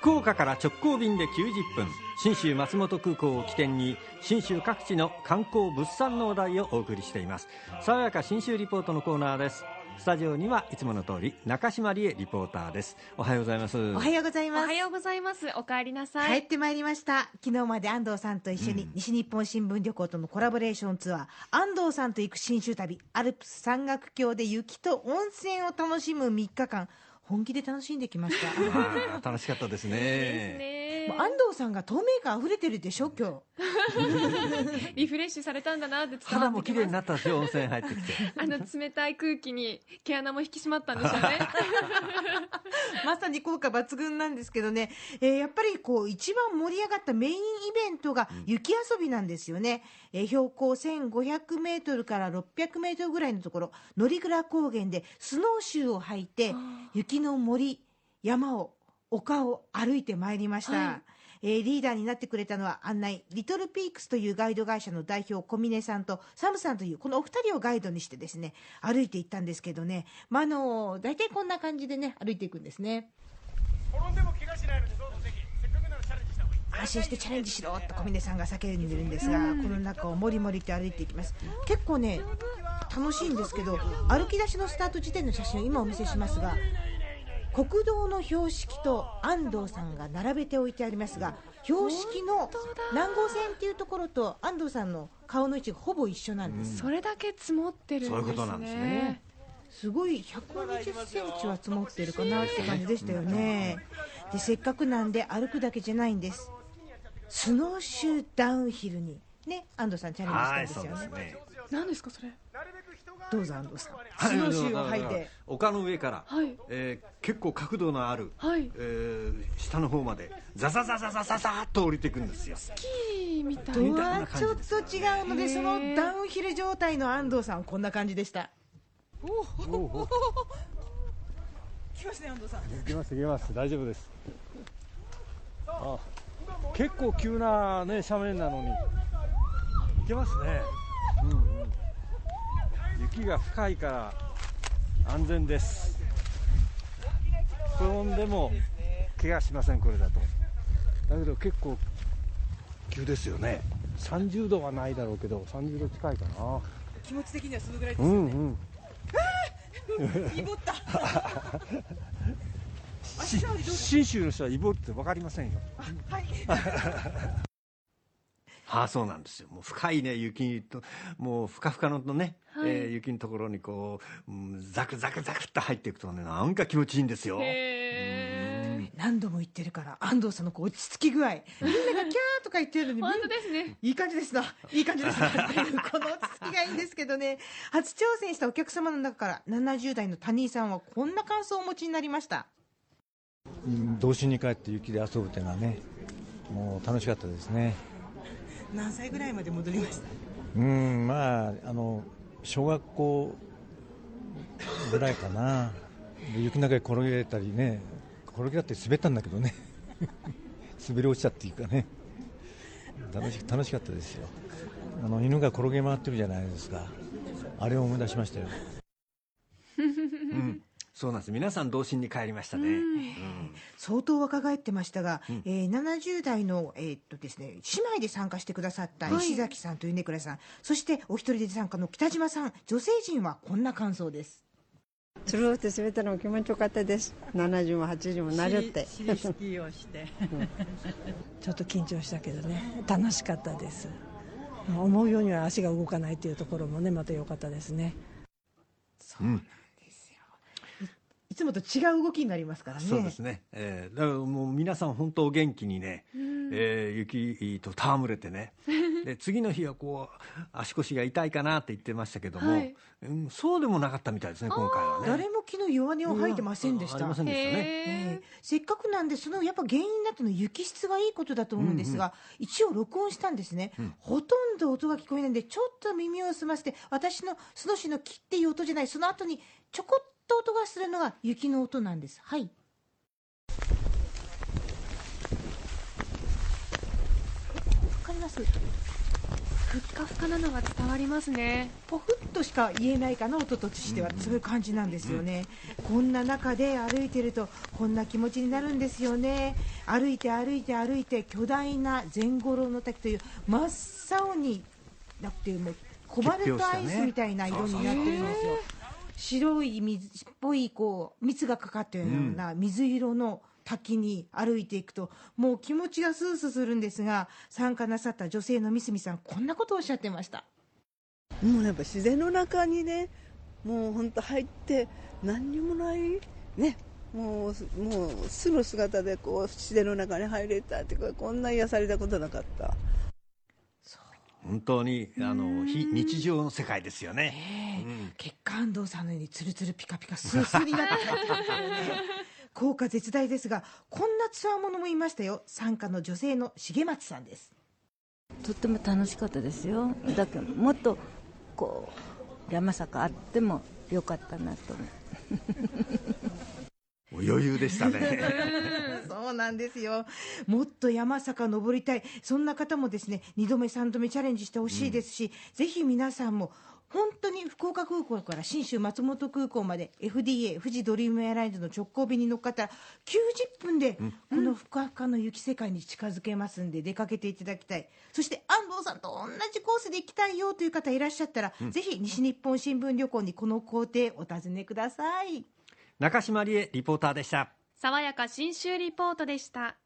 福岡から直行便で90分信州松本空港を起点に信州各地の観光物産の話題をお送りしています。爽やか信州リポートのコーナーです。スタジオにはいつもの通り中島理恵リポーターです。おはようございます。おはようございます。おはようございます。お帰りなさい。帰ってまいりました。昨日まで安藤さんと一緒に、西日本新聞旅行とのコラボレーションツアー。安藤さんと行く新州旅アルプス山岳橋で雪と温泉を楽しむ3日間本気で楽しんできました。楽しかったですね。ですねもう安藤さんが透明感溢れてるでしょ今日。リフレッシュされたんだなって伝肌わってきます。も綺麗になったでしょ温泉入ってきて。あの冷たい空気に毛穴も引き締まったんでしょうね。まさに効果抜群なんですけどね、えーやっぱりこう一番盛り上がったメインイベントが雪遊びなんですよね、えー標高1500メートルから600メートルぐらいのところ乗鞍高原でスノーシューを履いて雪の森山を丘を歩いてまいりました、はい。えーリーダーになってくれたのは案内リトルピークスというガイド会社の代表小峰さんとサムさんというこのお二人をガイドにしてですね歩いていったんですけどね、まあ、あの大体こんな感じでね歩いていくんですね。転んでも怪我しないのでどうぞぜひせっかくならチャレンジした方がいい。安心してチャレンジしろと小峰さんが叫んでるんですが、この中をもりもりと歩いていきます。結構ね楽しいんですけど歩き出しのスタート時点の写真を今お見せしますが国道の標識と安藤さんが並べておいてありますが標識の南郷線っていうところと安藤さんの顔の位置がほぼ一緒なんです、それだけ積もってるんですね。そういうことなんですね。すごい120センチは積もってるかなって感じでしたよね。でせっかくなんで歩くだけじゃないんです。スノーシューダウンヒルにね安藤さんチャはいレンジしたんですよね。そうですね。何ですかそれ？どうぞ安藤さん。スノーシューを履いて。丘の上から、はい。えー結構角度のある、はい。えー下の方までザザザザザザザーっと降りていくんですよ。スキーみたいな。感ちょっと違うのでそのダウンヒル状態の安藤さんはこんな感じでした。来ましたね安藤さん行きます行きます大丈夫ですあ結構急なね斜面なのに行けますね。うんうん。雪が深いから安全です。転んでも怪我しませんこれだと。だけど結構急ですよね。30度はないだろうけど30度近いかな。気持ち的にはそのぐらいでうんうん。イボ った。し信州の人はイボって分かりませんよ ああそうなんですよ。もう深いね雪ともうふかふかのね、はい。えー雪のところにこう、うんザクザクザクっと入っていくとねなんか気持ちいいんですよ。何度も言ってるから安藤さんのこう落ち着き具合。みんながキャーとか言ってるのに本当ですね。いい感じですな、いい感じですなっていう、この落ち着きがいいんですけどね、初挑戦したお客様の中から、70代の谷井さんはこんな感想をお持ちになりました。うん童心に帰って雪で遊ぶっていうのはねもう楽しかったですね何歳ぐらいまで戻りました？うんまああの小学校ぐらいかな。で雪の中で転げたりね転げたって滑ったんだけどね。滑り落ちたっていうかね。楽し楽しかったですよ。あの犬が転げ回ってるじゃないですか。あれを思い出しましたよ。うんそうなんです。皆さん童心に帰りましたね、うん。相当若返ってましたが、えー70代の、えーっとですね、姉妹で参加してくださった石崎さんと米倉さん、そしてお一人で参加の北島さん、女性陣はこんな感想です。つるって滑ったのも気持ちよかったです。70も80もなるって。シリスキーをして。ちょっと緊張したけどね。楽しかったです。思うようには足が動かないというところもねまた良かったですね。うん。いつもと違う動きになりますからね。そうですね、えーだからもう皆さん本当お元気にね、えー雪と戯れてね。で次の日はこう足腰が痛いかなって言ってましたけども、はい。うんそうでもなかったみたいですね今回はね。誰も昨日弱音を吐いてませんでした。ありませ。んでしたね。ええせっかくなんでそのやっぱ原因になったのは雪質がいいことだと思うんですが、一応録音したんですね、ほとんど音が聞こえないんでちょっと耳を澄ませて私のその日の木っていう音じゃないその後にちょこっと音がするのが雪の音なんです。はい。わかります。ふっかふかなのが伝わりますね。ポフッとしか言えないかな音としては、そういう感じなんですよね、こんな中で歩いてるとこんな気持ちになるんですよね。歩いて歩いて歩いて巨大な禅五郎の滝という真っ青になってもうコバルトアイスみたいな色になってるんですよ、白い水っぽいこう蜜がかかったような水色の滝に歩いていくともう気持ちがスースーするんですが参加なさった女性のみすみさんこんなことをおっしゃってましたもうやっぱ自然の中にね、もう本当入って、何にもない、ね、もう、もう素の姿でこう自然の中に入れたっていうか、こんな癒されたことなかった。本当にあの非日常の世界ですよね、血管安藤さんのようにツルツルピカピカスースーになって帰ってきますよね効果絶大ですがこんなつわものもいましたよ。参加の女性の重松さんです。とっても楽しかったですよ。だけどもっとこう山坂あってもよかったなと。思う余裕でしたね そうなんですよ。もっと山坂登りたい。そんな方もですね2度目3度目チャレンジしてほしいですし、ぜひ皆さんも本当に福岡空港から信州松本空港まで FDA 富士ドリームエアラインズの直行便に乗っかったら90分でこのふかふかの雪世界に近づけますんで出かけていただきたい。そして安藤さんと同じコースで行きたいよという方いらっしゃったら、ぜひ西日本新聞旅行にこの工程お尋ねください。中島理恵リポーターでした爽やか新州リポートでした。